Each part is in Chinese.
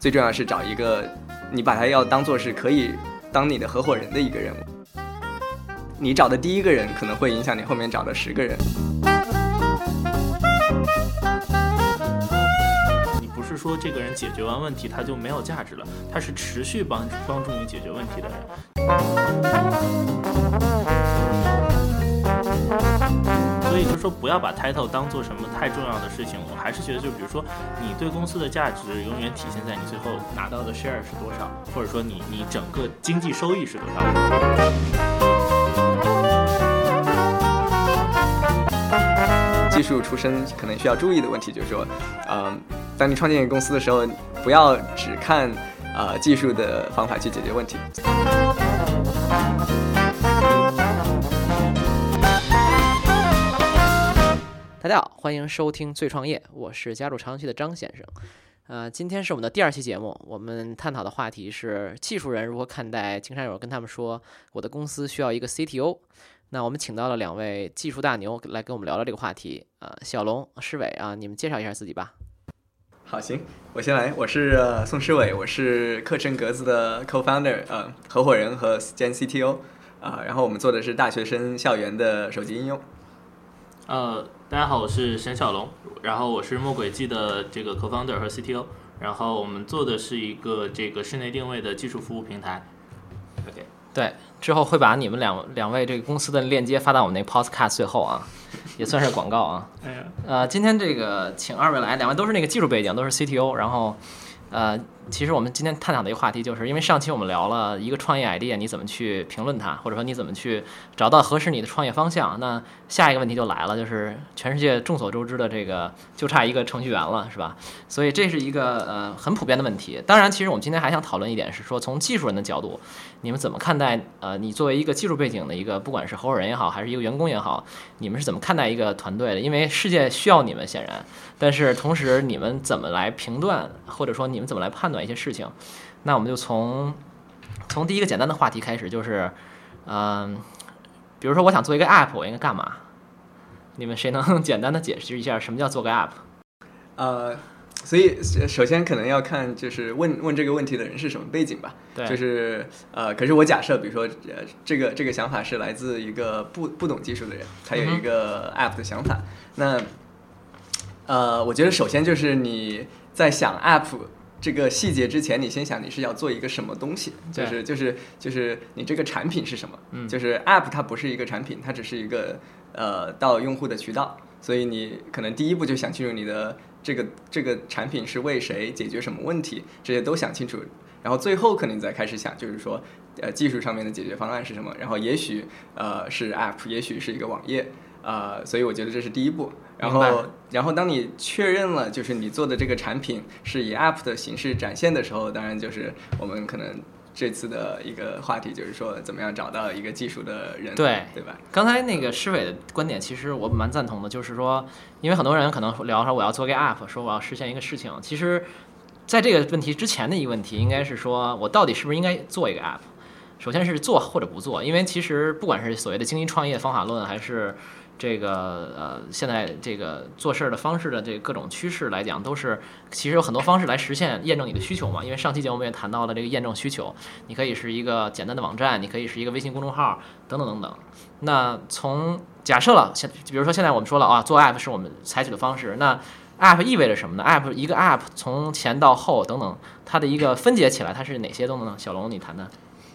最重要是找一个你把他要当做是可以当你的合伙人的一个人。你找的第一个人可能会影响你后面找的十个人。你不是说这个人解决完问题他就没有价值了，他是持续帮帮助你解决问题的人。所以就说不要把 title 当做什么太重要的事情。我还是觉得，就比如说你对公司的价值永远体现在你最后拿到的 share 是多少，或者说你你整个经济收益是多少。技术出身可能需要注意的问题就是说，呃，当你创建一个公司的时候，不要只看呃技术的方法去解决问题。大家好，欢迎收听《最创业》，我是家住朝阳区的张先生。呃，今天是我们的第二期节目，我们探讨的话题是技术人如何看待经常有人跟他们说，我的公司需要一个 CTO。那我们请到了两位技术大牛来跟我们聊聊这个话题。呃，小龙、施伟啊，你们介绍一下自己吧。好，行，我先来，我是、呃、宋施伟，我是课程格子的 co-founder，呃，合伙人和兼 CTO，啊、然后我们做的是大学生校园的手机应用。呃，大家好，我是沈小龙，然后我是墨轨迹的这个 co-founder 和 CTO，然后我们做的是一个这个室内定位的技术服务平台。OK，对，之后会把你们两两位这个公司的链接发到我们那个 podcast 最后啊，也算是广告啊。哎呀，呃，今天这个请二位来，两位都是那个技术背景，都是 CTO，然后，呃，其实我们今天探讨的一个话题，就是因为上期我们聊了一个创业 idea，你怎么去评论它，或者说你怎么去找到合适你的创业方向。那下一个问题就来了，就是全世界众所周知的这个就差一个程序员了，是吧？所以这是一个呃很普遍的问题。当然，其实我们今天还想讨论一点是说，从技术人的角度，你们怎么看待呃你作为一个技术背景的一个，不管是合伙人也好，还是一个员工也好，你们是怎么看待一个团队的？因为世界需要你们，显然，但是同时你们怎么来评断，或者说你们怎么来判断一些事情？那我们就从从第一个简单的话题开始，就是嗯、比如说我想做一个 app，我应该干嘛？你们谁能 简单的解释一下什么叫做个 app？呃，所以首先可能要看就是问问这个问题的人是什么背景吧。对，就是呃，可是我假设，比如说呃，这个这个想法是来自一个不不懂技术的人，他有一个 app 的想法。那呃，我觉得首先就是你在想 app 这个细节之前，你先想你是要做一个什么东西，就是就是就是你这个产品是什么？嗯就是 app 它不是一个产品，它只是一个呃到用户的渠道，所以你可能第一步就想清楚你的这个这个产品是为谁解决什么问题，这些都想清楚，然后最后可能你再开始想，就是说呃技术上面的解决方案是什么，然后也许呃是 app，也许是一个网页。呃，所以我觉得这是第一步。然后，然后当你确认了就是你做的这个产品是以 app 的形式展现的时候，当然就是我们可能这次的一个话题就是说怎么样找到一个技术的人，对对吧？刚才那个施伟的观点，其实我蛮赞同的，就是说，因为很多人可能聊说我要做个 app，说我要实现一个事情，其实在这个问题之前的一个问题，应该是说我到底是不是应该做一个 app？首先是做或者不做，因为其实不管是所谓的精英创业方法论，还是这个呃现在这个做事儿的方式的这各种趋势来讲，都是其实有很多方式来实现验证你的需求嘛。因为上期节目我们也谈到了这个验证需求，你可以是一个简单的网站，你可以是一个微信公众号，等等等等。那从假设了，现比如说现在我们说了啊，做 app 是我们采取的方式，那 app 意味着什么呢？app 一个 app 从前到后等等，它的一个分解起来，它是哪些东西呢？小龙，你谈谈。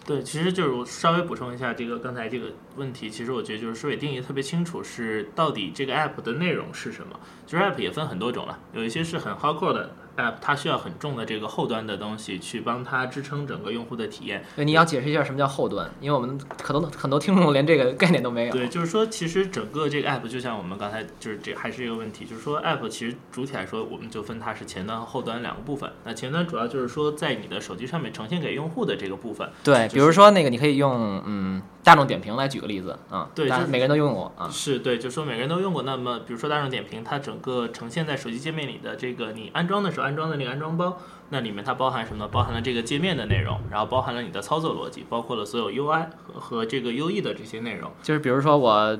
对，其实就是我稍微补充一下这个刚才这个问题，其实我觉得就是说，也定义特别清楚，是到底这个 app 的内容是什么。就是 app 也分很多种了，有一些是很 hardcore 的 app，它需要很重的这个后端的东西去帮它支撑整个用户的体验。对，你要解释一下什么叫后端，因为我们可能很多听众连这个概念都没有。对，就是说，其实整个这个 app 就像我们刚才就是这还是一个问题，就是说 app 其实主体来说，我们就分它是前端和后端两个部分。那前端主要就是说在你的手机上面呈现给用户的这个部分。对，就是比如说那个，你可以用嗯大众点评来举个例子啊，对就是大每个人都用过啊。是对，就说每个人都用过。那么，比如说大众点评，它整个呈现在手机界面里的这个，你安装的时候安装的那个安装包，那里面它包含什么呢？包含了这个界面的内容，然后包含了你的操作逻辑，包括了所有 UI 和和这个 UE 的这些内容。就是比如说我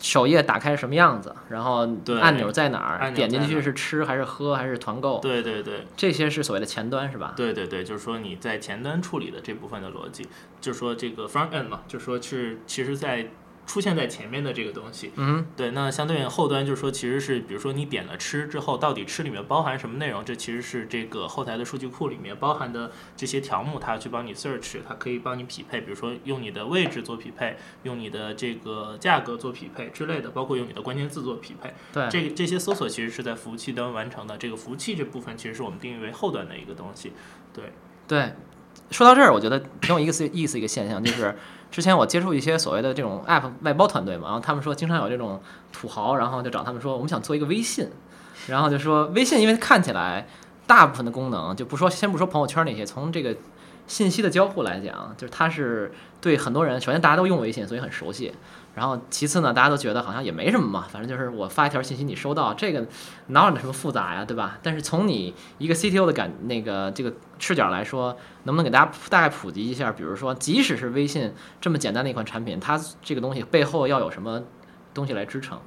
首页打开什么样子，然后对按钮在哪儿，点进去是吃还是喝还是团购，对对对。这些是所谓的前端是吧？对对对，就是说你在前端处理的这部分的逻辑，就是说这个 front end 嘛，就是说是其实在出现在前面的这个东西。嗯，对，那相对应后端就是说，其实是比如说你点了吃之后，到底吃里面包含什么内容？这其实是这个后台的数据库里面包含的这些条目，它去帮你 search，它可以帮你匹配，比如说用你的位置做匹配，用你的这个价格做匹配之类的，包括用你的关键字做匹配。对，这个这些搜索其实是在服务器端完成的。这个服务器这部分其实是我们定义为后端的一个东西。对，对，说到这儿，我觉得挺有意思意思一个现象，就是之前我接触一些所谓的这种 App 外包团队嘛，然后他们说经常有这种土豪，然后就找他们说我们想做一个微信，然后就说微信因为看起来大部分的功能就不说先不说朋友圈那些，从这个信息的交互来讲，就是它是对很多人，首先大家都用微信，所以很熟悉。然后其次呢，大家都觉得好像也没什么嘛，反正就是我发一条信息你收到，这个哪有什么复杂呀，对吧？但是从你一个 CTO 的感那个这个视角来说，能不能给大家大概普及一下？比如说，即使是微信这么简单的一款产品，它这个东西背后要有什么东西来支撑？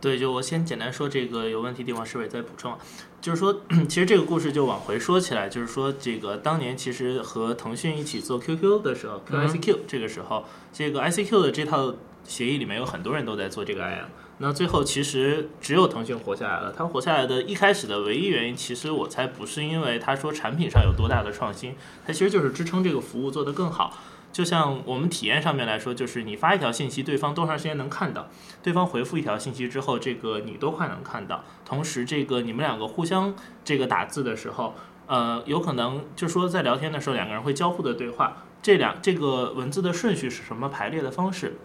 对，就我先简单说这个有问题地方，市委再补充啊。就是说，其实这个故事就往回说起来，就是说这个当年其实和腾讯一起做 QQ 的时候，QICQ 这个时候，这个 ICQ 的这套协议里面有很多人都在做这个 IM。那最后其实只有腾讯活下来了。它活下来的一开始的唯一原因，其实我猜不是因为他说产品上有多大的创新，它其实就是支撑这个服务做得更好。就像我们体验上面来说，就是你发一条信息，对方多长时间能看到？对方回复一条信息之后，这个你多快能看到？同时，这个你们两个互相这个打字的时候，呃，有可能就说在聊天的时候，两个人会交互的对话，这两这个文字的顺序是什么排列的方式？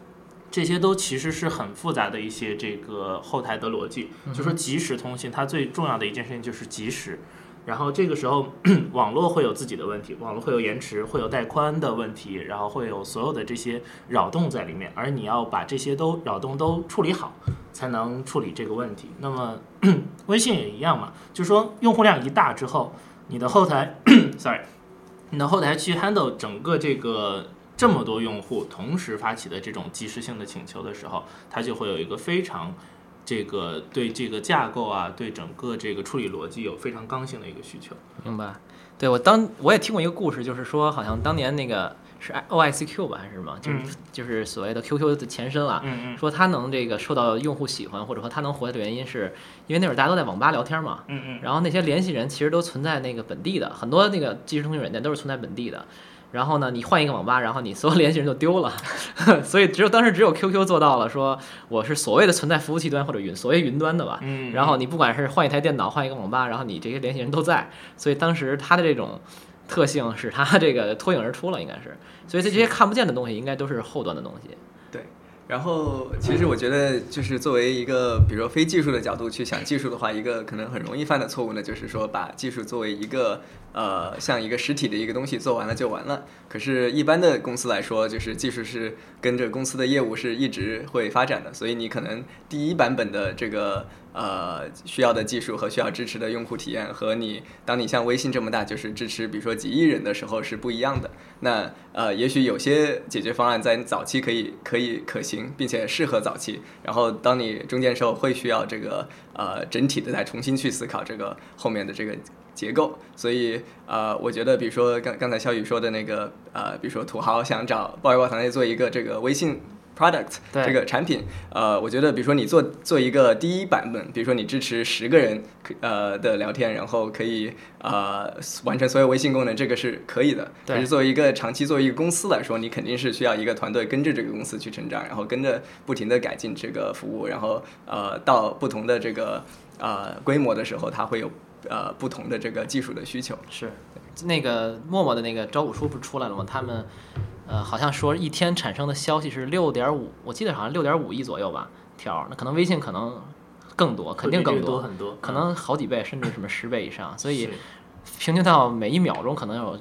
这些都其实是很复杂的一些这个后台的逻辑。就说即时通信，它最重要的一件事情就是即时。然后这个时候，网络会有自己的问题，网络会有延迟，会有带宽的问题，然后会有所有的这些扰动在里面，而你要把这些都扰动都处理好，才能处理这个问题。那么 微信也一样嘛，就是说用户量一大之后，你的后台，sorry，你的后台去 handle 整个这个这么多用户同时发起的这种即时性的请求的时候，它就会有一个非常。这个对这个架构啊，对整个这个处理逻辑有非常刚性的一个需求。明白？对我当我也听过一个故事，就是说好像当年那个是 OICQ 吧，还是什么，就是、就是所谓的 QQ 的前身了。嗯嗯说它能这个受到用户喜欢，或者说它能活下的原因，是因为那会儿大家都在网吧聊天嘛。嗯嗯然后那些联系人其实都存在那个本地的，很多那个即时通讯软件都是存在本地的。然后呢，你换一个网吧，然后你所有联系人就丢了，所以只有当时只有 QQ 做到了，说我是所谓的存在服务器端或者云，所谓云端的吧。嗯。然后你不管是换一台电脑，换一个网吧，然后你这些联系人都在，所以当时它的这种特性使它这个脱颖而出了，应该是。所以这些看不见的东西，应该都是后端的东西。然后，其实我觉得，就是作为一个，比如说非技术的角度去想技术的话，一个可能很容易犯的错误呢，就是说把技术作为一个呃像一个实体的一个东西做完了就完了。可是，一般的公司来说，就是技术是跟着公司的业务是一直会发展的，所以你可能第一版本的这个呃需要的技术和需要支持的用户体验，和你当你像微信这么大，就是支持比如说几亿人的时候是不一样的。那呃，也许有些解决方案在早期可以可以可行，并且适合早期。然后当你中间时候会需要这个呃整体的再重新去思考这个后面的这个结构。所以呃，我觉得比如说刚刚才肖宇说的那个呃，比如说土豪想找鲍鱼宝团队做一个这个微信。Product 这个产品，呃，我觉得比如说你做做一个第一版本，比如说你支持十个人可呃的聊天，然后可以呃完成所有微信功能，这个是可以的。对可是作为一个长期作为一个公司来说，你肯定是需要一个团队跟着这个公司去成长，然后跟着不停的改进这个服务，然后呃到不同的这个呃规模的时候，它会有呃不同的这个技术的需求。是，那个陌陌的那个招股书不是出来了吗？他们，呃，好像说一天产生的消息是六点五，我记得好像六点五亿左右吧条。那可能微信可能更多，肯定更个多很多，可能好几倍，甚至什么十倍以上。所以平均到每一秒钟可能有，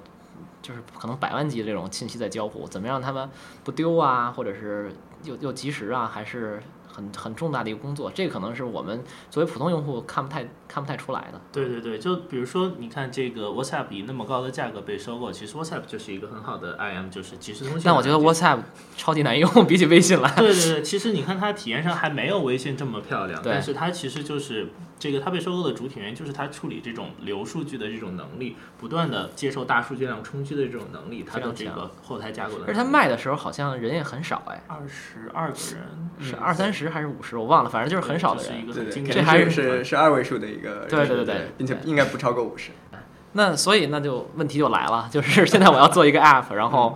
就是可能百万级这种信息在交互，怎么让他们不丢啊，或者是又又及时啊，还是很很很重大的一个工作，这可能是我们作为普通用户看不太看不太出来的。对对对，就比如说，你看这个 WhatsApp 以那么高的价格被收购，其实 WhatsApp 就是一个很好的 IM，就是即时通讯。但我觉得 WhatsApp 超级难用，比起微信来。对对对，其实你看它体验上还没有微信这么漂亮，但是它其实就是这个它被收购的主体原因就是它处理这种流数据的这种能力，不断的接受大数据量冲击的这种能力，它的这个后台架构的。而且它卖的时候好像人也很少，哎，二十二个人，是嗯二三十还是五十，我忘了，反正就是很少的人对对，这还是是是二位数的一个对对对对并且对应该不超过五十。那所以那就问题就来了，就是 现在我要做一个 app，然后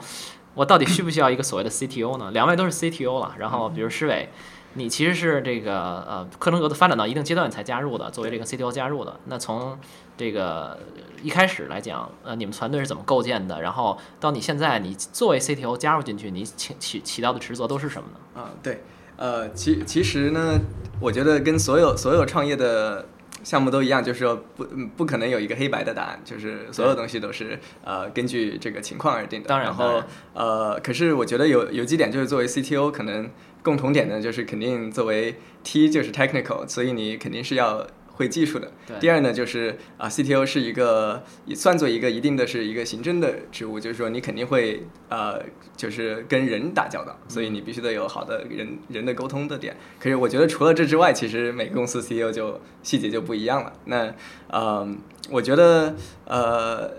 我到底需不需要一个所谓的 CTO 呢？两位都是 CTO 了，然后比如施伟，你其实是这个呃克隆格的发展到一定阶段才加入的，作为这个 CTO 加入的。那从这个一开始来讲，呃，你们团队是怎么构建的？然后到你现在，你作为 CTO 加入进去，你起起起到的职责都是什么呢？啊，对，呃，其其实呢，我觉得跟所有所有创业的项目都一样，就是说不嗯不可能有一个黑白的答案，就是所有东西都是呃根据这个情况而定的。当然然后呃，可是我觉得有有几点就是作为 CTO 可能共同点呢，就是肯定作为 T 就是 technical，所以你肯定是要。会技术的。第二呢，就是啊，CTO 是一个也算作一个一定的是一个行政的职务，就是说你肯定会呃，就是跟人打交道，所以你必须得有好的人人的沟通的点。可是我觉得除了这之外，其实每个公司 CEO 就细节就不一样了。那呃，我觉得呃，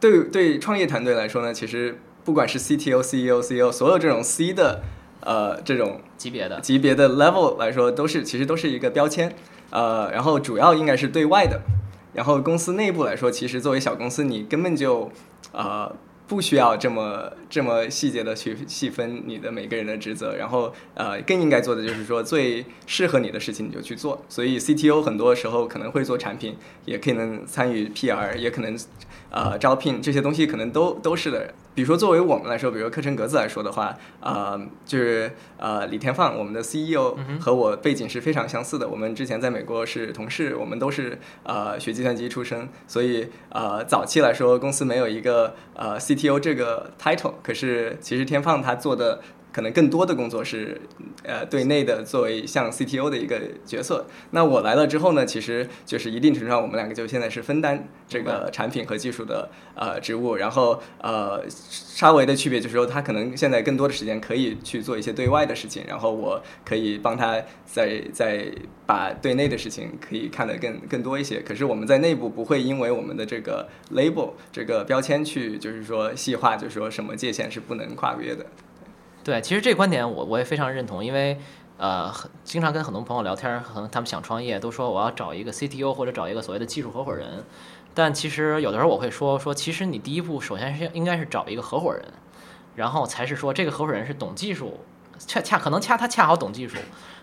对对创业团队来说呢，其实不管是 CTO、CEO、CEO，所有这种 C 的呃这种级别的，级别的 level 来说，都是其实都是一个标签，呃，然后主要应该是对外的，然后公司内部来说，其实作为小公司，你根本就呃不需要这么这么细节的去细分你的每个人的职责，然后呃更应该做的就是说最适合你的事情你就去做，所以 CTO 很多时候可能会做产品，也可能参与 PR，也可能呃招聘这些东西可能都都是的。比如说，作为我们来说，比如课程格子来说的话，呃，就是呃，李天放，我们的 CEO 和我背景是非常相似的。我们之前在美国是同事，我们都是呃学计算机出身，所以呃早期来说，公司没有一个呃 CTO 这个 title。可是其实天放他做的可能更多的工作是呃对内的，作为像 CTO 的一个角色。那我来了之后呢，其实就是一定程度上，我们两个就现在是分担这个产品和技术的呃职务，然后呃稍微的区别就是说，他可能现在更多的时间可以去做一些对外的事情，然后我可以帮他再再把对内的事情可以看得更更多一些。可是我们在内部不会因为我们的这个 label 这个标签去就是说细化，就是说什么界限是不能跨越的。对，其实这个观点我我也非常认同，因为呃，经常跟很多朋友聊天，可能他们想创业，都说我要找一个 CTO 或者找一个所谓的技术合伙人。但其实有的时候我会说说，其实你第一步首先是应该是找一个合伙人，然后才是说这个合伙人是懂技术，恰恰可能恰他恰好懂技术，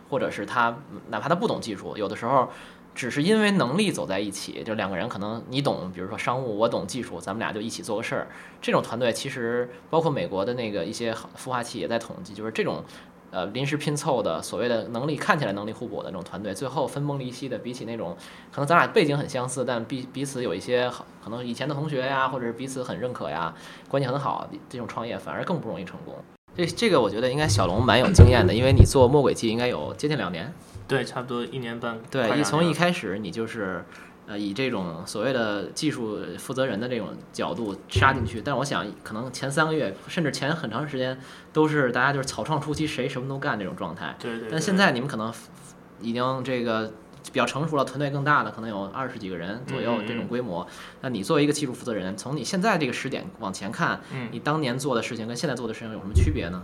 或者是他哪怕他不懂技术，有的时候只是因为能力走在一起，就两个人可能你懂，比如说商务，我懂技术，咱们俩就一起做个事儿。这种团队其实包括美国的那个一些孵化器也在统计，就是这种。呃，临时拼凑的所谓的能力看起来能力互补的那种团队，最后分崩离析的，比起那种可能咱俩背景很相似，但彼彼此有一些好可能以前的同学呀，或者是彼此很认可呀，关系很好，这种创业反而更不容易成功。这这个我觉得应该小龙蛮有经验的，因为你做魔鬼记应该有接近两年，对，差不多一年半。对，两一从一开始你就是呃以这种所谓的技术负责人的这种角度杀进去，但是我想可能前三个月甚至前很长时间都是大家就是草创初期谁什么都干这种状态，对对对。但现在你们可能已经这个比较成熟了，团队更大的，可能有二十几个人左右这种规模。那你作为一个技术负责人，从你现在这个时点往前看，嗯你当年做的事情跟现在做的事情有什么区别呢？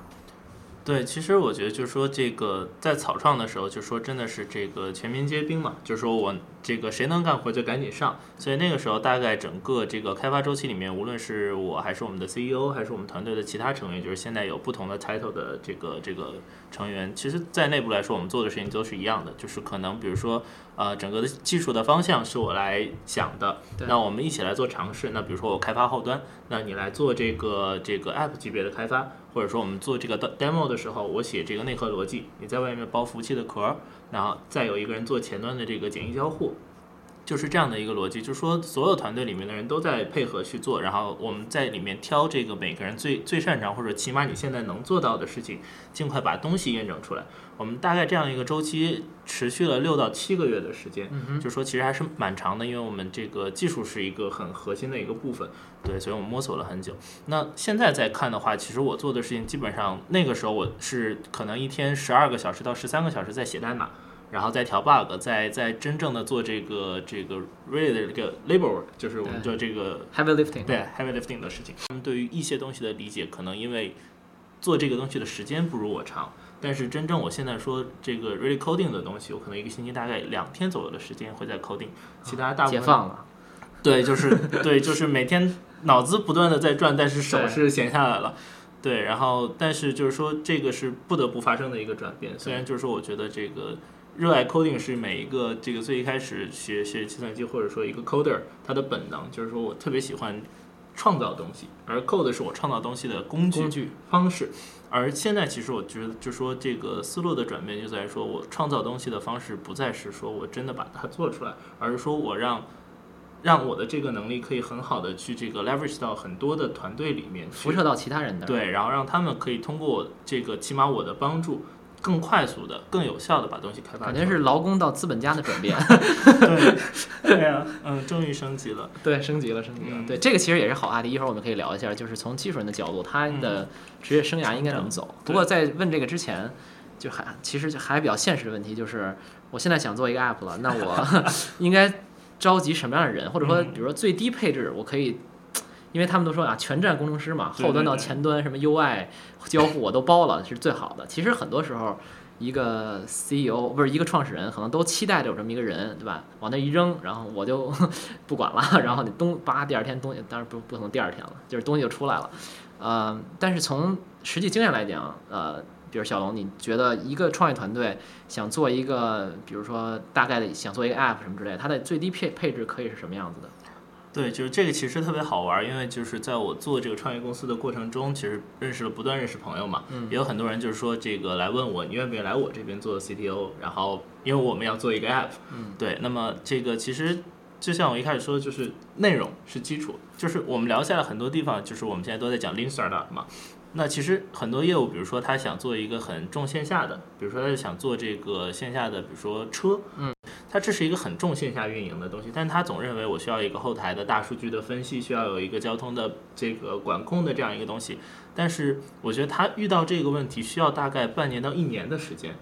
对，其实我觉得就是说，这个在草创的时候，就说真的是这个全民皆兵嘛，就是说我这个谁能干活就赶紧上。所以那个时候，大概整个这个开发周期里面，无论是我还是我们的 CEO，还是我们团队的其他成员，就是现在有不同的 title 的这个这个成员，其实在内部来说，我们做的事情都是一样的，就是可能比如说呃整个的技术的方向是我来想的，那我们一起来做尝试。那比如说我开发后端，那你来做这个这个 app 级别的开发，或者说我们做这个 demo 的时候，我写这个内核逻辑，你在外面包服务器的壳，然后再有一个人做前端的这个简易交互。就是这样的一个逻辑，就是说所有团队里面的人都在配合去做，然后我们在里面挑这个每个人最最擅长或者起码你现在能做到的事情，尽快把东西验证出来。我们大概这样一个周期持续了六到七个月的时间，就说其实还是蛮长的，因为我们这个技术是一个很核心的一个部分，对，所以我们摸索了很久。那现在再看的话，其实我做的事情基本上那个时候我是可能一天十二个小时到十三个小时在写代码。然后再调 bug，再再真正的做这个这个 really 的这个 labor，就是我们做这个 heavy lifting，对 heavy lifting 的事情。他们对于一些东西的理解，可能因为做这个东西的时间不如我长，但是真正我现在说这个 really coding 的东西，我可能一个星期大概两天左右的时间会在 coding，其他大部分解放了。对，就是对，就是每天脑子不断的在转，但是手是闲下来了。对，然后但是就是说这个是不得不发生的一个转变。虽然就是说我觉得这个。热爱 coding 是每一个这个最一开始学学计算机或者说一个 coder 他的本能，就是说我特别喜欢创造东西，而 code 是我创造东西的工具方式。而现在其实我觉得，就说这个思路的转变就在于说我创造东西的方式不再是说我真的把它做出来，而是说我让让我的这个能力可以很好的去这个 leverage 到很多的团队里面，辐射到其他人的对，然后让他们可以通过这个起码我的帮助。更快速的、更有效的把东西开发，感觉是劳工到资本家的转变。对，对呀，嗯，终于升级了。对，升级了，升级了。对，这个其实也是好话题，一会儿我们可以聊一下，就是从技术人的角度，他的职业生涯应该怎么走。不过在问这个之前，就还其实还比较现实的问题，就是我现在想做一个 app 了，那我 应该召集什么样的人？或者说，比如说最低配置，我可以。因为他们都说啊，全站工程师嘛，后端到前端什么 UI 交互我都包了，是最好的。其实很多时候，一个 CEO 不是一个创始人，可能都期待着有这么一个人，对吧？往那一扔，然后我就 不管了，然后你东叭，第二天东西当然不不可能第二天了，就是东西就出来了。呃，但是从实际经验来讲，呃，比如小龙，你觉得一个创业团队想做一个，比如说大概的想做一个 App 什么之类，它的最低配配置可以是什么样子的？对，就是这个其实特别好玩，因为就是在我做这个创业公司的过程中，其实认识了不断认识朋友嘛，也有很多人就是说这个来问我，你愿不愿意来我这边做 CTO？然后因为我们要做一个 App，对，那么这个其实就像我一开始说，就是内容是基础，就是我们聊下来很多地方，就是我们现在都在讲 Lean Startup 嘛。那其实很多业务，比如说他想做一个很重线下的，比如说他就想做这个线下的，比如说车，嗯，他这是一个很重线下运营的东西，但他总认为我需要一个后台的大数据的分析，需要有一个交通的这个管控的这样一个东西。但是我觉得他遇到这个问题需要大概半年到一年的时间，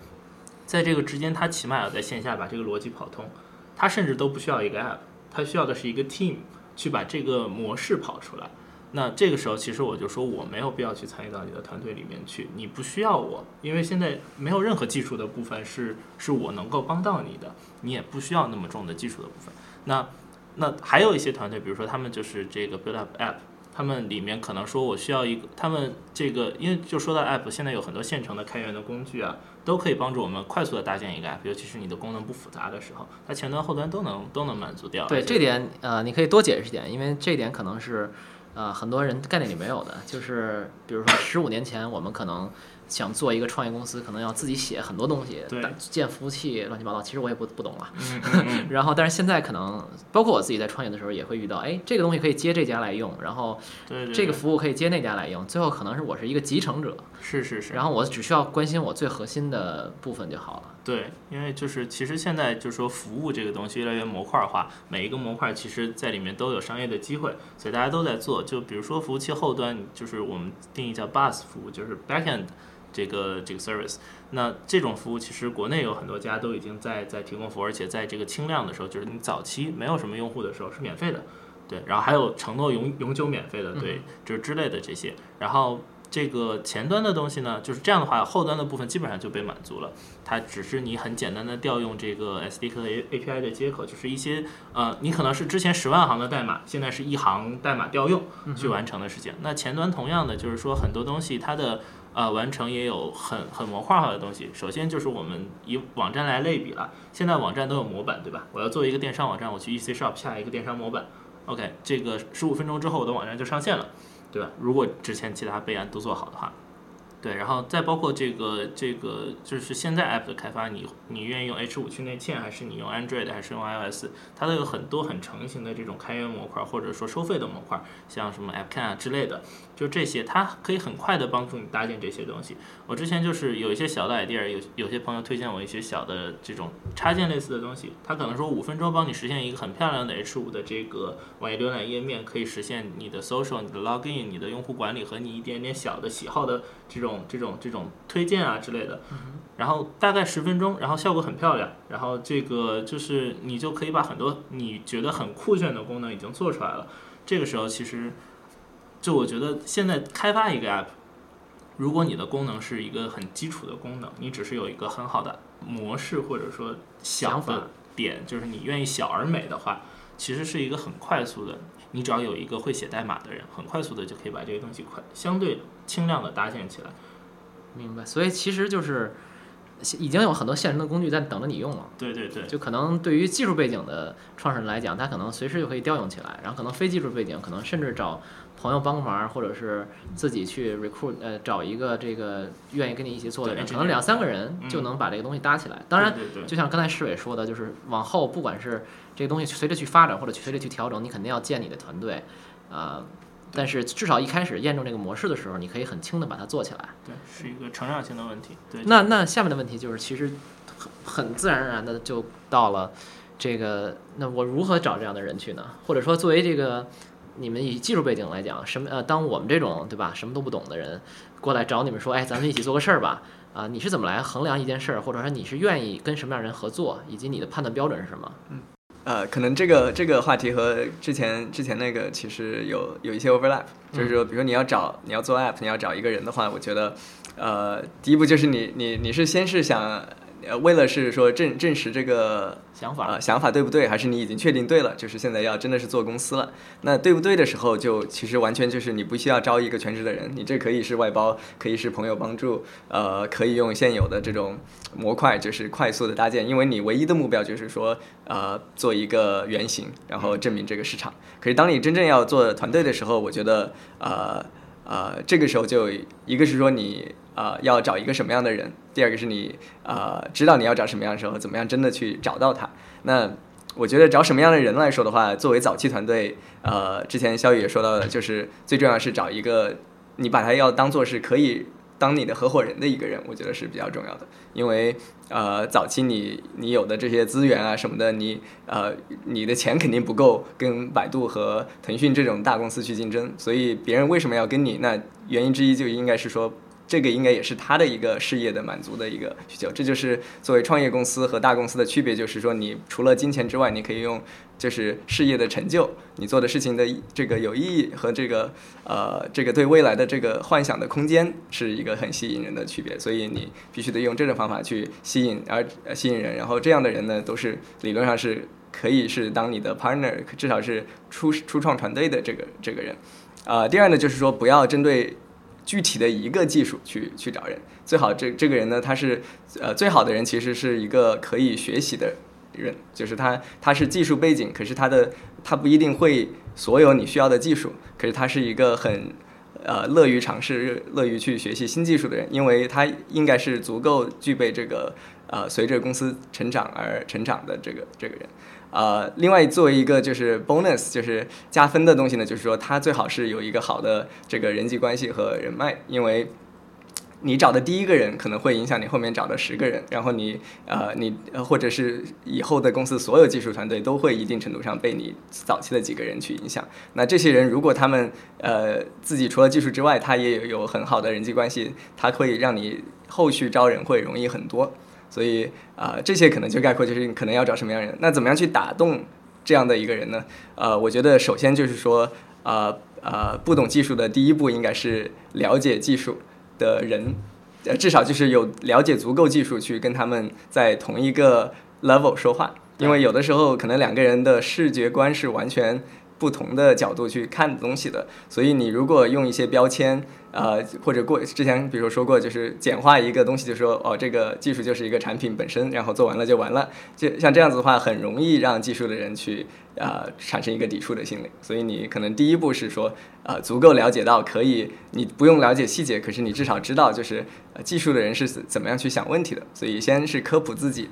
在这个之间，他起码要在线下把这个逻辑跑通，他甚至都不需要一个 app，他需要的是一个 team 去把这个模式跑出来。那这个时候，其实我就说我没有必要去参与到你的团队里面去，你不需要我，因为现在没有任何技术的部分是是我能够帮到你的，你也不需要那么重的技术的部分。那那还有一些团队，比如说他们就是这个 build up app，他们里面可能说我需要一个，他们这个因为就说到 app，现在有很多现成的开源的工具啊，都可以帮助我们快速的搭建一个 app，尤其是你的功能不复杂的时候，它前端后端都能都能满足掉。对这点，呃，你可以多解释一点，因为这点可能是。呃，很多人概念里没有的，就是比如说十五年前，我们可能。想做一个创业公司，可能要自己写很多东西，建服务器，乱七八糟。其实我也不不懂了。然后，但是现在可能，包括我自己在创业的时候，也会遇到，哎，这个东西可以接这家来用，然后这个服务可以接那家来用。最后可能是我是一个集成者。是是是。然后我只需要关心我最核心的部分就好了。对，因为就是其实现在就是说服务这个东西越来越模块化，每一个模块其实在里面都有商业的机会，所以大家都在做。就比如说服务器后端，就是我们定义叫 bus 服务，就是 backend。这个这个 service，那这种服务其实国内有很多家都已经在在提供服务，而且在这个轻量的时候，就是你早期没有什么用户的时候是免费的，对，然后还有承诺永永久免费的，对，就是之类的这些。然后这个前端的东西呢，就是这样的话，后端的部分基本上就被满足了，它只是你很简单的调用这个 SDK 和 API 的接口，就是一些呃，你可能是之前十万行的代码，现在是一行代码调用去完成的事情。那前端同样的，就是说很多东西它的。呃，完成也有很很模块化的东西。首先就是我们以网站来类比了，现在网站都有模板，对吧？我要做一个电商网站，我去 EC Shop 下一个电商模板，OK，这个十五分钟之后我的网站就上线了，对吧？如果之前其他备案都做好的话，对，然后再包括这个这个，就是现在 App 的开发，你你愿意用 H 五去内嵌，还是你用 Android，还是用 iOS？它都有很多很成型的这种开源模块，或者说收费的模块，像什么 AppCan 啊之类的，就这些，它可以很快的帮助你搭建这些东西。我之前就是有一些小的 idea，有有些朋友推荐我一些小的这种插件类似的东西，它可能说五分钟帮你实现一个很漂亮的 H5 的这个网页浏览页面，可以实现你的 social、你的 login、你的用户管理和你一点点小的喜好的这种。这种这种推荐啊之类的，然后大概十分钟，然后效果很漂亮，然后这个就是你就可以把很多你觉得很酷炫的功能已经做出来了。这个时候其实，就我觉得现在开发一个 app，如果你的功能是一个很基础的功能，你只是有一个很好的模式或者说想法点，就是你愿意小而美的话，其实是一个很快速的。你只要有一个会写代码的人，很快速的就可以把这个东西快相对轻量的搭建起来。明白，所以其实就是已经有很多现成的工具在等着你用了。对对对，就可能对于技术背景的创始人来讲，他可能随时就可以调用起来，然后可能非技术背景，可能甚至找朋友帮个忙，或者是自己去 recruit，呃，找一个这个愿意跟你一起做的人，可能两三个人就能把这个东西搭起来。当然，就像刚才世伟说的，就是往后不管是这个东西随着去发展，或者随着去调整，你肯定要建你的团队，啊。但是至少一开始验证这个模式的时候，你可以很轻的把它做起来。对，是一个成长性的问题。对。那那下面的问题就是，其实很很自然而然的就到了这个，那我如何找这样的人去呢？或者说，作为这个你们以技术背景来讲，什么呃，当我们这种对吧，什么都不懂的人过来找你们说，哎，咱们一起做个事儿吧。啊，你是怎么来衡量一件事儿，或者说你是愿意跟什么样人合作，以及你的判断标准是什么？嗯。呃，可能这个这个话题和之前之前那个其实有有一些 overlap，就是说，比如说你要找你要做 app，你要找一个人的话，我觉得，呃，第一步就是你你你是先是想。呃，为了是说证证实这个想法，呃，想法对不对？还是你已经确定对了？就是现在要真的是做公司了，那对不对的时候，就其实完全就是你不需要招一个全职的人，你这可以是外包，可以是朋友帮助，呃，可以用现有的这种模块，就是快速的搭建，因为你唯一的目标就是说，呃，做一个原型，然后证明这个市场。可是当你真正要做团队的时候，我觉得，呃。呃，这个时候就一个是说你呃要找一个什么样的人，第二个是你呃知道你要找什么样的时候，怎么样真的去找到他。那我觉得找什么样的人来说的话，作为早期团队，呃，之前肖宇也说到的，就是最重要是找一个你把他要当做是可以。当你的合伙人的一个人，我觉得是比较重要的，因为呃，早期你你有的这些资源啊什么的，你呃你的钱肯定不够跟百度和腾讯这种大公司去竞争，所以别人为什么要跟你？那原因之一就应该是说。这个应该也是他的一个事业的满足的一个需求，这就是作为创业公司和大公司的区别，就是说你除了金钱之外，你可以用就是事业的成就，你做的事情的这个有意义和这个呃这个对未来的这个幻想的空间是一个很吸引人的区别，所以你必须得用这种方法去吸引而吸引人，然后这样的人呢，都是理论上是可以是当你的 partner，至少是初初创团队的这个这个人，啊，第二呢就是说不要针对。具体的一个技术去去找人，最好这这个人呢，他是呃最好的人，其实是一个可以学习的人，就是他他是技术背景，可是他的他不一定会所有你需要的技术，可是他是一个很呃乐于尝试、乐于去学习新技术的人，因为他应该是足够具备这个呃随着公司成长而成长的这个这个人。呃，另外作为一个就是 bonus，就是加分的东西呢，就是说他最好是有一个好的这个人际关系和人脉，因为你找的第一个人可能会影响你后面找的十个人，然后你呃你或者是以后的公司所有技术团队都会一定程度上被你早期的几个人去影响。那这些人如果他们呃自己除了技术之外，他也有很好的人际关系，他会让你后续招人会容易很多。所以啊，这些可能就概括就是你可能要找什么样的人。那怎么样去打动这样的一个人呢？呃，我觉得首先就是说，呃呃，不懂技术的第一步应该是了解技术的人，呃，至少就是有了解足够技术去跟他们在同一个 level 说话。因为有的时候可能两个人的视觉观是完全不同的角度去看东西的。所以你如果用一些标签，呃，或者过之前比如说过，就是简化一个东西，就说哦，这个技术就是一个产品本身，然后做完了就完了。就像这样子的话，很容易让技术的人去呃产生一个抵触的心理。所以你可能第一步是说，呃，足够了解到可以，你不用了解细节，可是你至少知道就是呃技术的人是怎么样去想问题的。所以先是科普自己。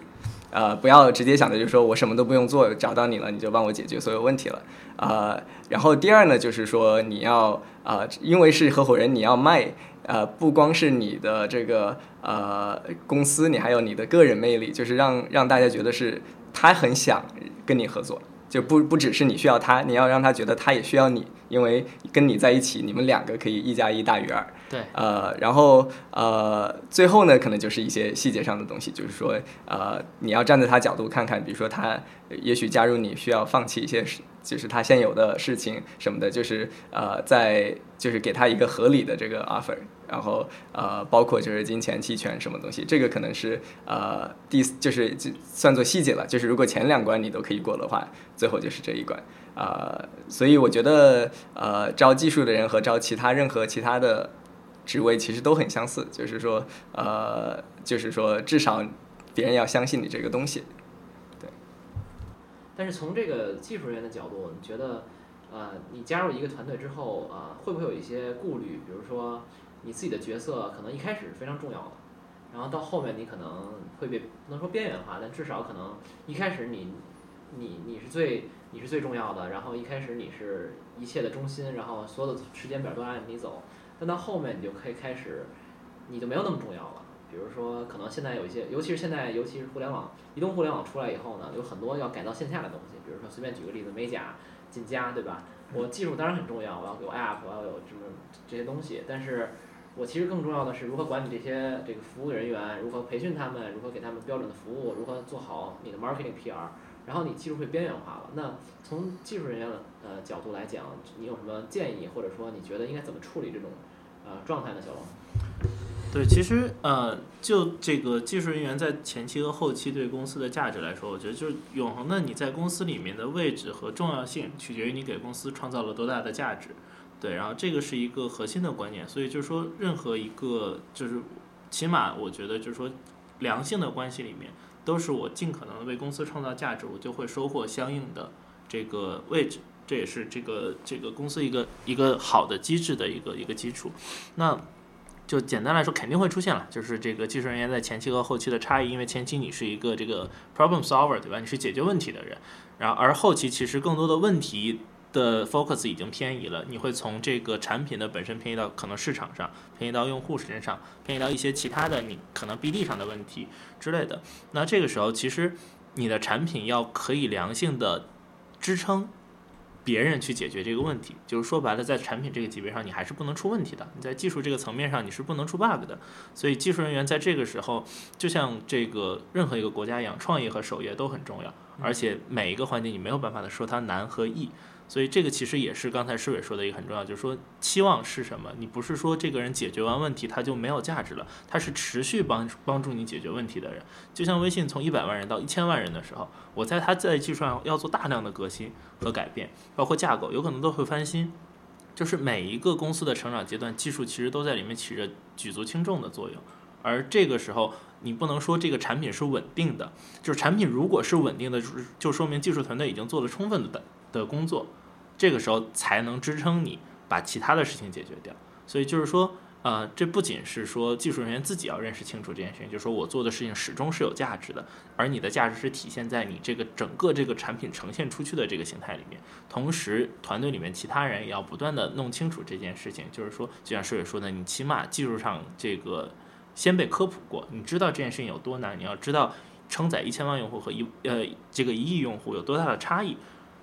呃，不要直接想着就是说我什么都不用做，找到你了，你就帮我解决所有问题了。呃，然后第二呢，就是说你要呃，因为是合伙人，你要卖呃，不光是你的这个呃公司，你还有你的个人魅力，就是让让大家觉得是他很想跟你合作。就不不只是你需要他，你要让他觉得他也需要你，因为跟你在一起，你们两个可以一加一大于二。对，呃，然后呃，最后呢，可能就是一些细节上的东西，就是说，呃，你要站在他角度看看，比如说他也许加入你需要放弃一些事，就是他现有的事情什么的，就是呃，在就是给他一个合理的这个 offer。然后呃，包括就是金钱、期权什么东西，这个可能是呃第就是就算作细节了。就是如果前两关你都可以过的话，最后就是这一关啊。所以我觉得呃，招技术的人和招其他任何其他的职位其实都很相似，就是说呃，就是说至少别人要相信你这个东西。对。但是从这个技术人员的角度，你觉得呃，你加入一个团队之后啊，会不会有一些顾虑？比如说。你自己的角色可能一开始是非常重要的，然后到后面你可能会被不能说边缘化，但至少可能一开始你你你是最你是最重要的，然后一开始你是一切的中心，然后所有的时间表都按你走，但到后面你就可以开始你就没有那么重要了。比如说可能现在有一些，尤其是现在尤其是互联网移动互联网出来以后呢，有很多要改造线下的东西，比如说随便举个例子，美甲、进家，对吧？我技术当然很重要，我要有 app，我要有这么这些东西，但是。我其实更重要的是如何管理这些这个服务人员，如何培训他们，如何给他们标准的服务，如何做好你的 marketing PR，然后你技术会边缘化了。那从技术人员呃角度来讲，你有什么建议，或者说你觉得应该怎么处理这种呃状态呢？小龙？对，其实呃，就这个技术人员在前期和后期对公司的价值来说，我觉得就是永恒的你在公司里面的位置和重要性，取决于你给公司创造了多大的价值。对，然后这个是一个核心的观念，所以就是说，任何一个就是，起码我觉得就是说，良性的关系里面，都是我尽可能为公司创造价值，我就会收获相应的这个位置，这也是这个这个公司一个一个好的机制的一个一个基础。那就简单来说，肯定会出现了，就是这个技术人员在前期和后期的差异，因为前期你是一个这个 problem solver，对吧？你是解决问题的人，然后而后期其实更多的问题。的 focus 已经偏移了，你会从这个产品的本身偏移到可能市场上，偏移到用户身上，偏移到一些其他的你可能 BD 上的问题之类的。那这个时候，其实你的产品要可以良性的支撑别人去解决这个问题，就是说白了，在产品这个级别上，你还是不能出问题的。你在技术这个层面上，你是不能出 bug 的。所以技术人员在这个时候，就像这个任何一个国家一样，创业和守业都很重要，而且每一个环节你没有办法的说它难和易。所以这个其实也是刚才施伟说的一个很重要，就是说期望是什么？你不是说这个人解决完问题他就没有价值了，他是持续帮帮助你解决问题的人。就像微信从一百万人到一千万人的时候，我在他在技术上要做大量的革新和改变，包括架构有可能都会翻新。就是每一个公司的成长阶段，技术其实都在里面起着举足轻重的作用。而这个时候，你不能说这个产品是稳定的，就是产品如果是稳定的，就说明技术团队已经做了充分的的工作。这个时候才能支撑你把其他的事情解决掉。所以就是说，呃，这不仅是说技术人员自己要认识清楚这件事情，就是说我做的事情始终是有价值的，而你的价值是体现在你这个整个这个产品呈现出去的这个形态里面。同时，团队里面其他人也要不断的弄清楚这件事情，就是说，就像师伟说的，你起码技术上这个先被科普过，你知道这件事情有多难，你要知道承载一千万用户和一呃这个一亿用户有多大的差异。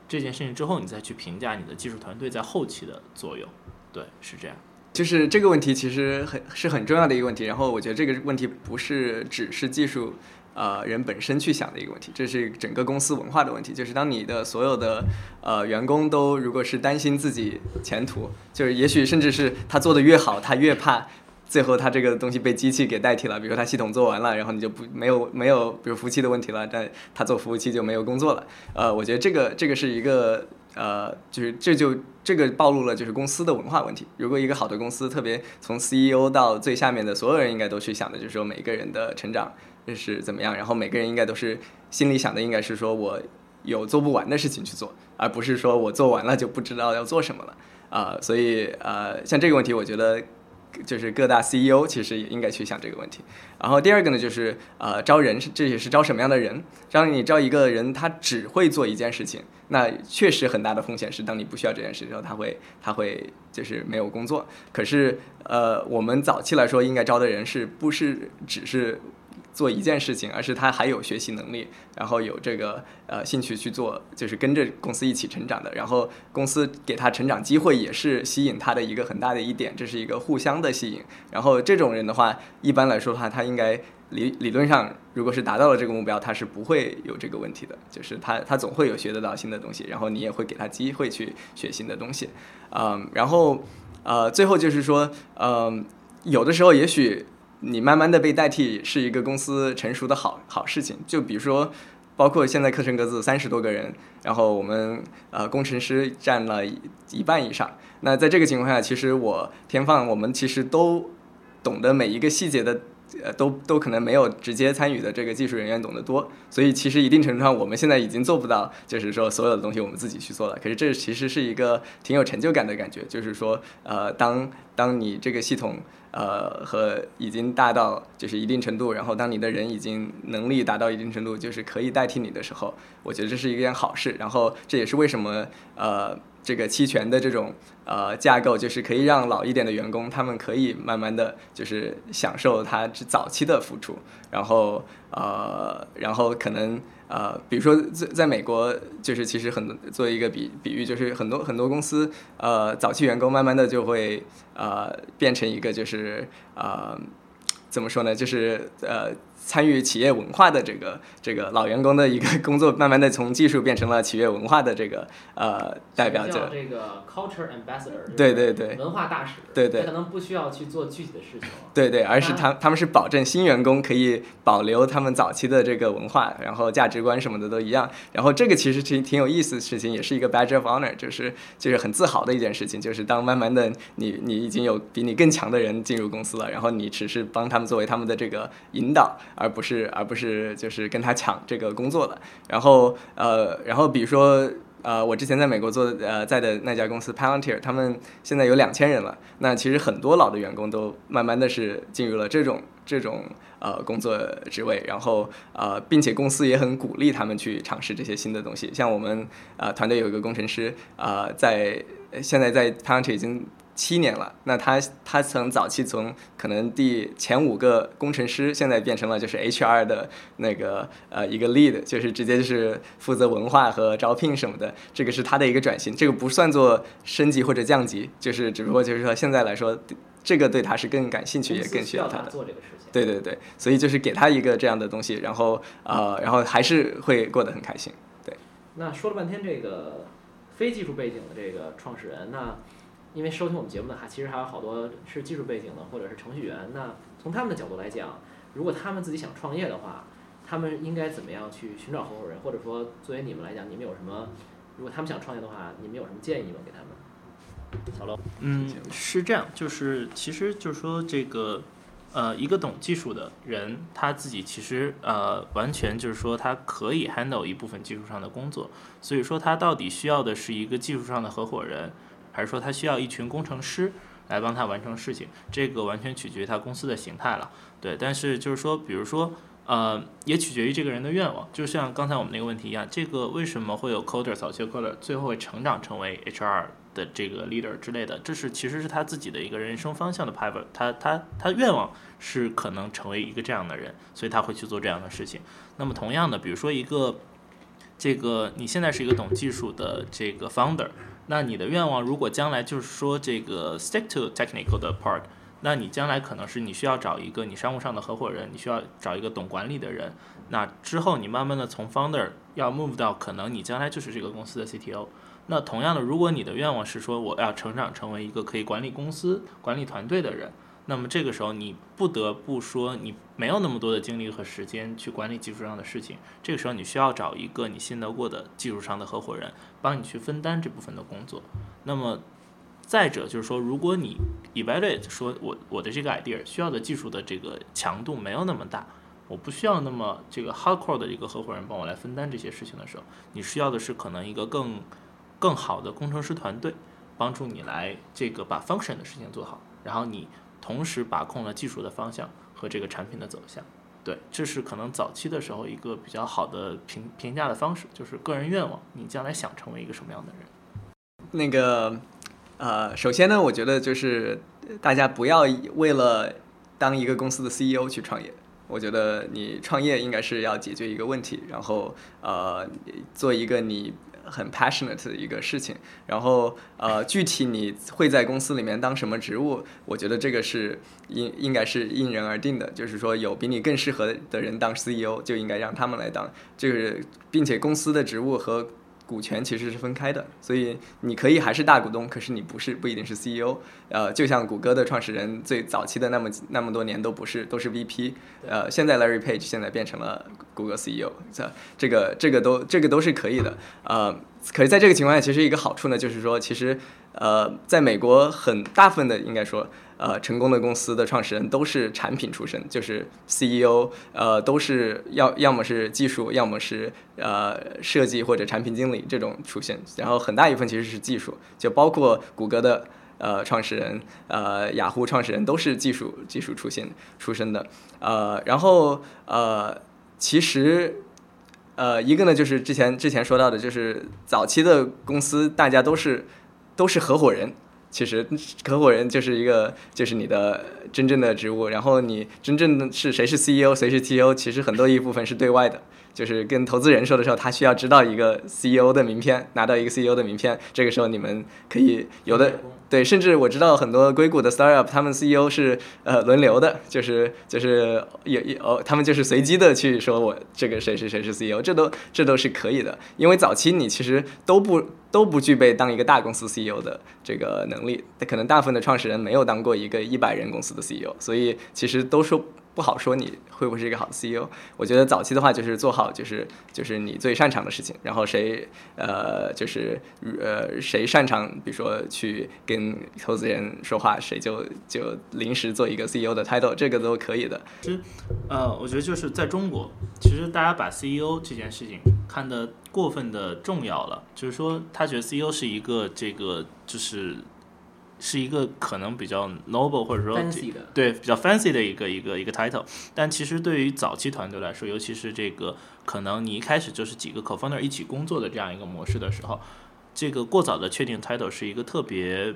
这件事情之后，你再去评价你的技术团队在后期的作用，对，是这样。就是这个问题其实很是很重要的一个问题。然后我觉得这个问题不是只是技术呃人本身去想的一个问题，这是整个公司文化的问题。就是当你的所有的呃员工都如果是担心自己前途，就是也许甚至是他做的越好，他越怕。最后，他这个东西被机器给代替了。比如说，他系统做完了，然后你就不没有没有，比如服务器的问题了，但他做服务器就没有工作了。呃，我觉得这个这个是一个呃，就是这就这个暴露了就是公司的文化问题。如果一个好的公司，特别从 CEO 到最下面的所有人，应该都去想的就是说每个人的成长是怎么样，然后每个人应该都是心里想的应该是说我有做不完的事情去做，而不是说我做完了就不知道要做什么了啊、所以呃，像这个问题，我觉得就是各大 CEO 其实也应该去想这个问题。然后第二个呢，就是呃招人，是这也是招什么样的人。让你招一个人，他只会做一件事情，那确实很大的风险是，当你不需要这件事的时候，他会他会就是没有工作。可是呃，我们早期来说，应该招的人是不是只是做一件事情，而是他还有学习能力，然后有这个呃兴趣去做，就是跟着公司一起成长的。然后公司给他成长机会，也是吸引他的一个很大的一点，这是一个互相的吸引。然后这种人的话，一般来说的话，他应该理理论上，如果是达到了这个目标，他是不会有这个问题的。就是他他总会有学得到新的东西，然后你也会给他机会去学新的东西。嗯，然后呃，最后就是说，嗯，有的时候也许。你慢慢的被代替是一个公司成熟的好好事情。就比如说，包括现在课程格子三十多个人，然后我们呃工程师占了一一半以上。那在这个情况下，其实我天放我们其实都懂得每一个细节的。呃，都都可能没有直接参与的这个技术人员懂得多，所以其实一定程度上，我们现在已经做不到，就是说所有的东西我们自己去做了。可是这其实是一个挺有成就感的感觉，就是说，呃，当当你这个系统呃和已经大到就是一定程度，然后当你的人已经能力达到一定程度，就是可以代替你的时候，我觉得这是一件好事。然后这也是为什么呃。这个期权的这种呃架构，就是可以让老一点的员工，他们可以慢慢的就是享受他早期的付出，然后呃，然后可能呃，比如说在在美国，就是其实很多做一个比比喻，就是很多很多公司呃早期员工慢慢的就会呃变成一个就是呃怎么说呢，就是呃。参与企业文化的这个这个老员工的一个工作，慢慢的从技术变成了企业文化的这个呃代表者。这个 culture ambassador。对对对。文化大使。对对。他可能不需要去做具体的事情。对对，而是他他们是保证新员工可以保留他们早期的这个文化，然后价值观什么的都一样。然后这个其实挺挺有意思的事情，也是一个 badge of honor，就是就是很自豪的一件事情。就是当慢慢的你你已经有比你更强的人进入公司了，然后你只是帮他们作为他们的这个引导。而不是，而不是就是跟他抢这个工作的。然后，呃，然后比如说，呃，我之前在美国做呃在的那家公司 Palantir，他们现在有两千人了。那其实很多老的员工都慢慢的是进入了这种这种呃工作职位。然后，呃，并且公司也很鼓励他们去尝试这些新的东西。像我们呃团队有一个工程师，呃，在现在在 Palantir 已经。七年了，那他他从早期从可能第前五个工程师，现在变成了就是 HR 的那个呃一个 lead，就是直接就是负责文化和招聘什么的，这个是他的一个转型，这个不算做升级或者降级，就是只不过就是说现在来说，这个对他是更感兴趣，也更需要他的。做这个事情。对对对，所以就是给他一个这样的东西，然后呃，然后还是会过得很开心。对。那说了半天这个非技术背景的这个创始人，那。因为收听我们节目的还其实还有好多是技术背景的或者是程序员，那从他们的角度来讲，如果他们自己想创业的话，他们应该怎么样去寻找合伙人？或者说作为你们来讲，你们有什么？如果他们想创业的话，你们有什么建议吗？给他们？小楼，嗯，是这样，就是其实就是说这个呃，一个懂技术的人，他自己其实呃，完全就是说他可以 handle 一部分技术上的工作，所以说他到底需要的是一个技术上的合伙人。还是说他需要一群工程师来帮他完成事情，这个完全取决于他公司的形态了。对，但是就是说，比如说，呃，也取决于这个人的愿望。就像刚才我们那个问题一样，这个为什么会有 coder 早期 coder 最后会成长成为 HR 的这个 leader 之类的？这是其实是他自己的一个人生方向的 pivot。他他他愿望是可能成为一个这样的人，所以他会去做这样的事情。那么同样的，比如说一个这个你现在是一个懂技术的这个 founder。那你的愿望，如果将来就是说这个 stick to technical 的 part，那你将来可能是你需要找一个你商务上的合伙人，你需要找一个懂管理的人。那之后你慢慢的从 founder 要 move 到可能你将来就是这个公司的 CTO。那同样的，如果你的愿望是说我要成长成为一个可以管理公司、管理团队的人，那么这个时候你不得不说你没有那么多的精力和时间去管理技术上的事情，这个时候你需要找一个你信得过的技术上的合伙人，帮你去分担这部分的工作。那么再者就是说，如果你 evaluate 说我我的这个 idea 需要的技术的这个强度没有那么大，我不需要那么这个 hardcore 的一个合伙人帮我来分担这些事情的时候，你需要的是可能一个更更好的工程师团队，帮助你来这个把 function 的事情做好，然后你同时把控了技术的方向和这个产品的走向。对，这是可能早期的时候一个比较好的评评价的方式，就是个人愿望，你将来想成为一个什么样的人。那个，呃，首先呢，我觉得就是大家不要为了当一个公司的 CEO 去创业。我觉得你创业应该是要解决一个问题，然后呃，做一个你很 passionate 的一个事情。然后呃，具体你会在公司里面当什么职务，我觉得这个是应应该是因人而定的。就是说，有比你更适合的人当 CEO，就应该让他们来当。就是，并且公司的职务和股权其实是分开的，所以你可以还是大股东，可是你不是不一定是 CEO。呃，就像谷歌的创始人最早期的那么那么多年都不是都是 VP。呃，现在 Larry Page 现在变成了谷歌 CEO，这这个这个都这个都是可以的。呃，可是在这个情况下，其实一个好处呢，就是说其实呃，在美国很大部分的应该说。呃，成功的公司的创始人都是产品出身，就是 CEO，呃，都是要要么是技术，要么是呃设计或者产品经理这种出现，然后很大一部分其实是技术，就包括谷歌的呃创始人，呃，雅虎创始人都是技术技术出现出身的，呃，然后呃，其实呃一个呢就是之前之前说到的，就是早期的公司大家都是都是合伙人。其实合伙人就是一个，就是你的真正的职务。然后你真正的是谁是 CEO，谁是 TO，其实很多一部分是对外的，就是跟投资人说的时候，他需要知道一个 CEO 的名片，拿到一个 CEO 的名片。这个时候你们可以有的。对，甚至我知道很多硅谷的 startup，他们 CEO 是呃轮流的，就是就是有有哦，他们就是随机的去说我这个谁谁谁是 CEO，这都这都是可以的，因为早期你其实都不都不具备当一个大公司 CEO 的这个能力，可能大部分的创始人没有当过一个一百人公司的 CEO，所以其实都说。不好说你会不会是一个好的 CEO？我觉得早期的话就是做好就是就是你最擅长的事情，然后谁呃就是呃谁擅长，比如说去跟投资人说话，谁就就临时做一个 CEO 的 title，这个都可以的。其实呃，我觉得就是在中国，其实大家把 CEO 这件事情看得过分的重要了，就是说他觉得 CEO 是一个这个就是。是一个可能比较 noble 或者说对比较 fancy 的一个一个一个 title，但其实对于早期团队来说，尤其是这个可能你一开始就是几个 co-founder 一起工作的这样一个模式的时候，这个过早的确定 title 是一个特别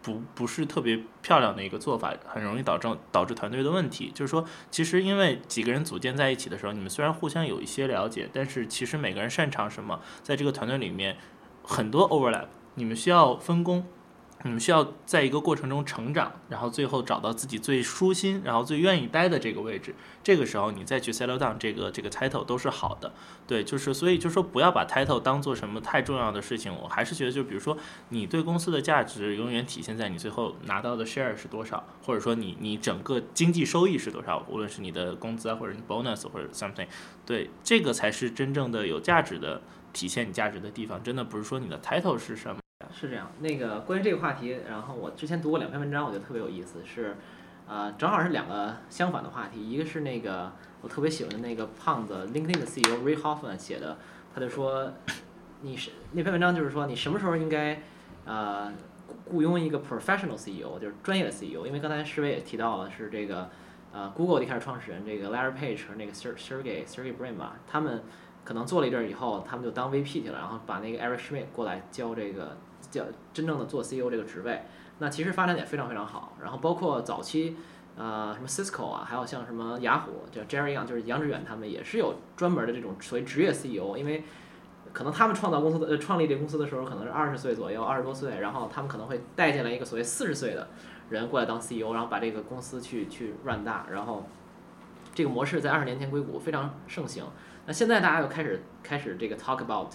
不不是特别漂亮的一个做法，很容易导致导致团队的问题。就是说，其实因为几个人组建在一起的时候，你们虽然互相有一些了解，但是其实每个人擅长什么，在这个团队里面很多 overlap，你们需要分工。你们需要在一个过程中成长，然后最后找到自己最舒心，然后最愿意待的这个位置。这个时候你再去 settle down，这个这个 title 都是好的。对，就是所以就说不要把 title 当做什么太重要的事情。我还是觉得，就比如说你对公司的价值永远体现在你最后拿到的 share 是多少，或者说你你整个经济收益是多少，无论是你的工资啊，或者你 bonus 或者 something，对，这个才是真正的有价值的体现你价值的地方。真的不是说你的 title 是什么。是这样，那个关于这个话题，然后我之前读过两篇文章，我觉得特别有意思，是，呃，正好是两个相反的话题，一个是那个我特别喜欢的那个胖子 LinkedIn 的 CEO Ray Hoffman 写的，他就说，你是那篇文章就是说你什么时候应该，呃，雇佣一个 professional CEO，就是专业的 CEO，因为刚才施伟也提到了是这个，呃，Google 一开始创始人这个 Larry Page 和那个 Sergey Sergey Brin 吧，他们可能做了一阵儿以后，他们就当 VP 去了，然后把那个 Eric Schmidt 过来教这个。叫真正的做 CEO 这个职位，那其实发展也非常非常好。然后包括早期，呃，什么 Cisco 啊，还有像什么雅虎，叫 Jerry Yang，就是杨致远他们也是有专门的这种所谓职业 CEO。因为可能他们创造公司的、呃创立这公司的时候可能是二十岁左右，二十多岁，然后他们可能会带进来一个所谓四十岁的人过来当 CEO，然后把这个公司去去 run 大。然后这个模式在二十年前硅谷非常盛行。那现在大家又开始开始这个 talk about。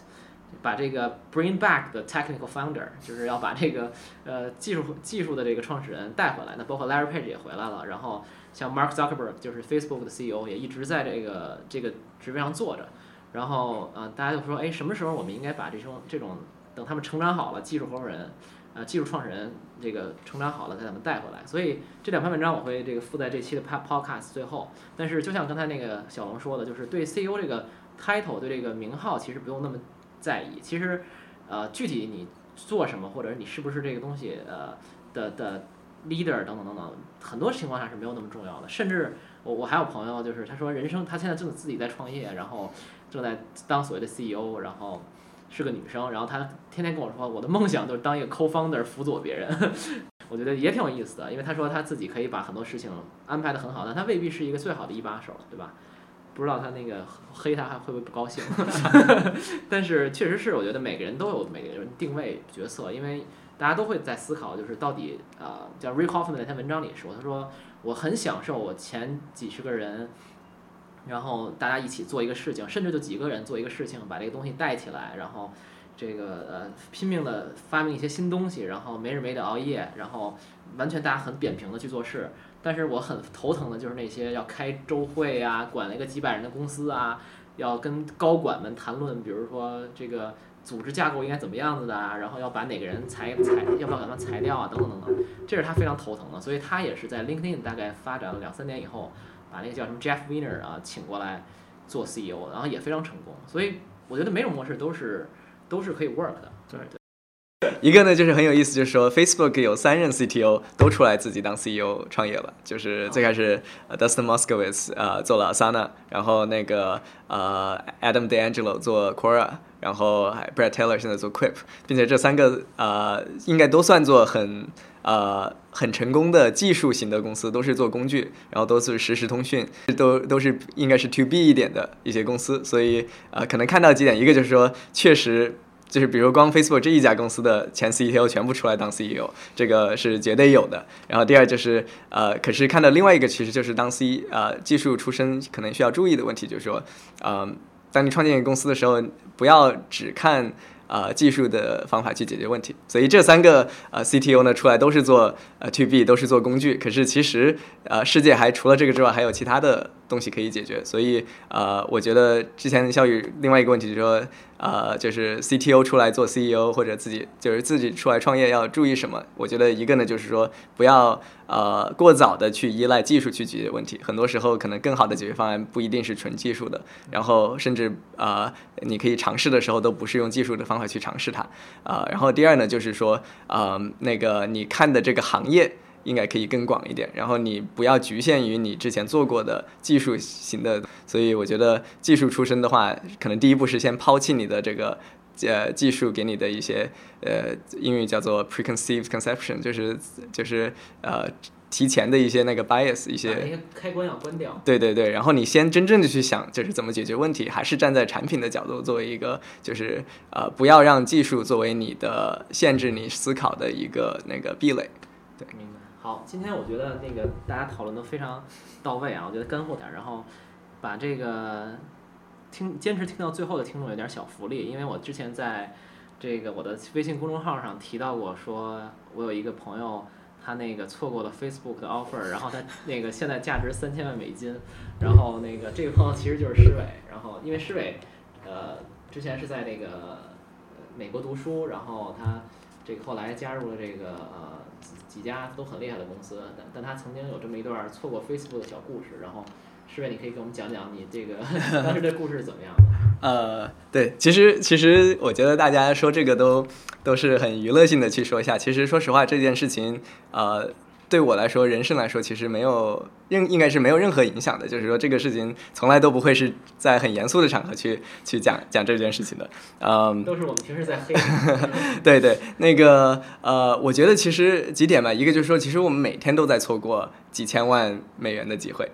把这个 bring back the technical founder，就是要把这个呃技术技术的这个创始人带回来。那包括 Larry Page 也回来了，然后像 Mark Zuckerberg 就是 Facebook 的 CEO 也一直在这个这个职位上坐着。然后呃，大家就说，哎，什么时候我们应该把这种这种等他们成长好了，技术合伙人，呃，技术创始人这个成长好了，再把他们带回来。所以这两篇文章我会这个附在这期的 podcast 最后。但是就像刚才那个小龙说的，就是对 CEO 这个 title 对这个名号其实不用那么在意。其实呃，具体你做什么，或者你是不是这个东西呃的的 leader 等等等等，很多情况下是没有那么重要的。甚至我我还有朋友就是他说人生他现在正自己在创业，然后。正在当所谓的 CEO，然后是个女生，然后她天天跟我说，我的梦想就是当一个 co-founder，辅佐别人。我觉得也挺有意思的，因为她说她自己可以把很多事情安排的很好，但她未必是一个最好的一把手，对吧？不知道他那个黑他还会不会不高兴？但是确实是，我觉得每个人都有每个人定位角色，因为大家都会在思考，就是到底呃，叫 Rick Hoffman 那篇文章里说，他说我很享受我前几十个人。然后大家一起做一个事情，甚至就几个人做一个事情，把这个东西带起来，然后这个呃拼命的发明一些新东西，然后没日没夜熬夜，然后完全大家很扁平的去做事。但是我很头疼的就是那些要开周会啊，管了一个几百人的公司啊，要跟高管们谈论，比如说这个组织架构应该怎么样子的啊，然后要把哪个人裁裁，要不要把他裁掉啊，等等等等，这是他非常头疼的。所以他也是在 LinkedIn 大概发展了两三年以后。把那个叫什么 Jeff Weiner 啊请过来做 CEO，然后也非常成功。所以我觉得每种模式都是都是可以 work 的。对对。一个呢就是很有意思，就是说 Facebook 有三任 CTO 都出来自己当 CEO 创业了。就是最开始 Dustin Moskovitz 啊做了 Asana，然后那个呃 Adam D'Angelo 做 Quora，然后 Brad Taylor 现在做 Quip，并且这三个呃应该都算作很。呃，很成功的技术型的公司都是做工具，然后都是实时通讯，都都是应该是 to B 一点的一些公司，所以呃，可能看到几点，一个就是说，确实就是比如光 Facebook 这一家公司的前 CTO 全部出来当 CEO，这个是绝对有的。然后第二就是呃，可是看到另外一个，其实就是当 C 呃技术出身可能需要注意的问题，就是说，嗯，当你创建一个公司的时候，不要只看。呃，技术的方法去解决问题，所以这三个呃 CTO 呢出来都是做呃 To B，都是做工具。可是其实呃世界还除了这个之外，还有其他的东西可以解决。所以呃，我觉得之前肖宇另外一个问题就是说。呃，就是 CTO 出来做 CEO 或者自己就是自己出来创业要注意什么？我觉得一个呢，就是说不要呃过早的去依赖技术去解决问题，很多时候可能更好的解决方案不一定是纯技术的，然后甚至呃你可以尝试的时候都不是用技术的方法去尝试它啊。然后第二呢，就是说呃那个你看的这个行业。应该可以更广一点，然后你不要局限于你之前做过的技术型的，所以我觉得技术出身的话，可能第一步是先抛弃你的这个呃技术给你的一些呃英语叫做 preconceived conception，就是就是呃提前的一些那个 bias 一些开关要关掉。对对对，然后你先真正的去想，就是怎么解决问题，还是站在产品的角度作为一个，就是呃不要让技术作为你的限制你思考的一个那个壁垒。好，今天我觉得那个大家讨论都非常到位啊，我觉得干货点，然后把这个听坚持听到最后的听众有点小福利，因为我之前在这个我的微信公众号上提到过，说我有一个朋友，他那个错过了 Facebook 的 offer，然后他那个现在价值三千万美金，然后那个这个朋友其实就是施伟，然后因为施伟呃之前是在那个美国读书，然后他这个后来加入了这个呃。几家都很厉害的公司，但但他曾经有这么一段错过 Facebook 的小故事，然后，师妹，你可以给我们讲讲你这个 当时这故事是怎么样的？呃，对，其实其实我觉得大家说这个都都是很娱乐性的去说一下，其实说实话这件事情，呃。对我来说，人生来说，其实没有应应该是没有任何影响的。就是说，这个事情从来都不会是在很严肃的场合去去讲讲这件事情的。嗯，都是我们平时在黑。对对，那个呃，我觉得其实几点吧，一个就是说，其实我们每天都在错过几千万美元的机会。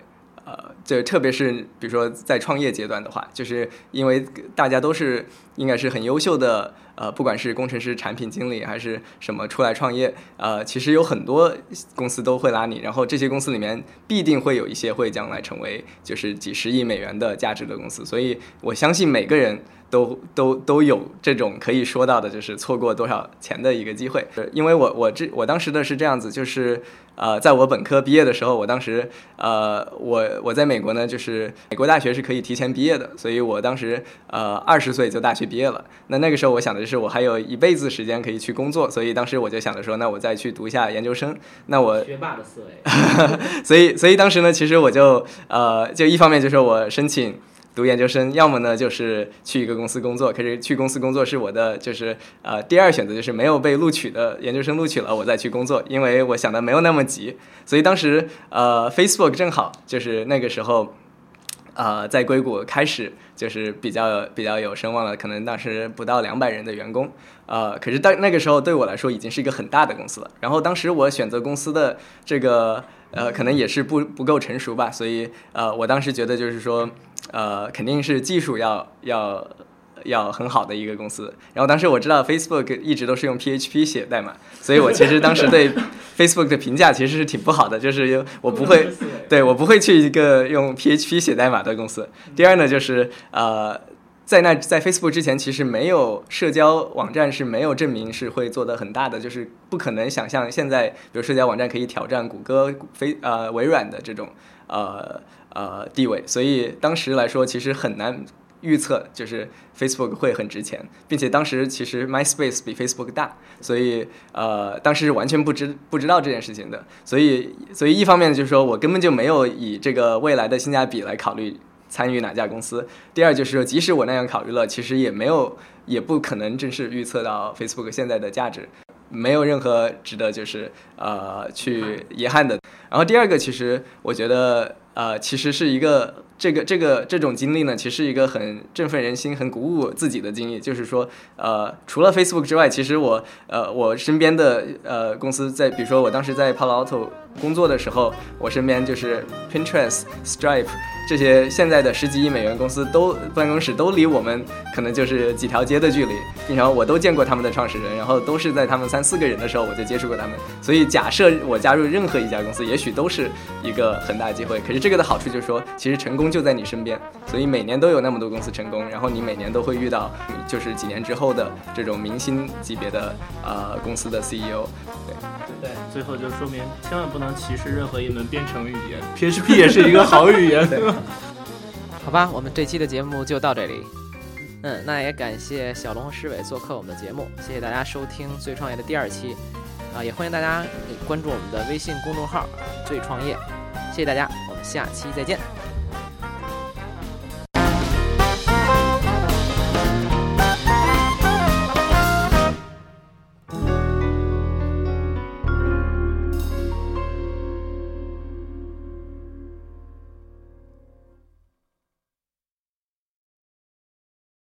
呃，就特别是比如说在创业阶段的话，就是因为大家都是应该是很优秀的，呃，不管是工程师、产品经理还是什么出来创业，呃，其实有很多公司都会拉你，然后这些公司里面必定会有一些会将来成为就是几十亿美元的价值的公司，所以我相信每个人。都都都有这种可以说到的，就是错过多少钱的一个机会。因为我我这我当时的是这样子，就是呃，在我本科毕业的时候，我当时呃，我我在美国呢，就是美国大学是可以提前毕业的，所以我当时呃二十岁就大学毕业了。那那个时候我想的就是我还有一辈子时间可以去工作，所以当时我就想着说，那我再去读一下研究生。那我学霸的思维，所以所以当时呢，其实我就呃，就一方面就是我申请。读研究生，要么呢就是去一个公司工作，可是去公司工作是我的就是呃第二选择，就是没有被录取的研究生录取了，我再去工作，因为我想的没有那么急，所以当时呃 Facebook 正好就是那个时候，呃在硅谷开始就是比较比较有声望了，可能当时不到两百人的员工，呃可是当那个时候对我来说已经是一个很大的公司了，然后当时我选择公司的这个呃可能也是不不够成熟吧，所以呃我当时觉得就是说。呃，肯定是技术要要要很好的一个公司。然后当时我知道 Facebook 一直都是用 PHP 写代码，所以我其实当时对 Facebook 的评价其实是挺不好的，就是我不会，对我不会去一个用 PHP 写代码的公司。第二呢，就是呃，在那在 Facebook 之前，其实没有社交网站是没有证明是会做的很大的，就是不可能想象现在比如社交网站可以挑战谷歌、飞呃微软的这种呃。呃，地位，所以当时来说，其实很难预测，就是 Facebook 会很值钱，并且当时其实 MySpace 比 Facebook 大，所以呃，当时是完全不知不知道这件事情的，所以所以一方面就是说我根本就没有以这个未来的性价比来考虑参与哪家公司，第二就是说，即使我那样考虑了，其实也没有也不可能正式预测到 Facebook 现在的价值，没有任何值得就是呃去遗憾的。然后第二个，其实我觉得。呃，其实是一个这个这个这种经历呢，其实是一个很振奋人心、很鼓舞自己的经历。就是说，呃，除了 Facebook 之外，其实我呃我身边的呃公司在，比如说我当时在 Palo Alto 工作的时候，我身边就是 Pinterest、Stripe。这些现在的十几亿美元公司都办公室都离我们可能就是几条街的距离，然后我都见过他们的创始人，然后都是在他们三四个人的时候我就接触过他们，所以假设我加入任何一家公司，也许都是一个很大机会。可是这个的好处就是说，其实成功就在你身边，所以每年都有那么多公司成功，然后你每年都会遇到就是几年之后的这种明星级别的呃公司的 CEO。对对，最后就说明千万不能歧视任何一门编程语言，PHP 也是一个好语言。好吧，我们这期的节目就到这里。嗯，那也感谢小龙和石伟做客我们的节目，谢谢大家收听《最创业》的第二期。啊，也欢迎大家关注我们的微信公众号“最创业”。谢谢大家，我们下期再见。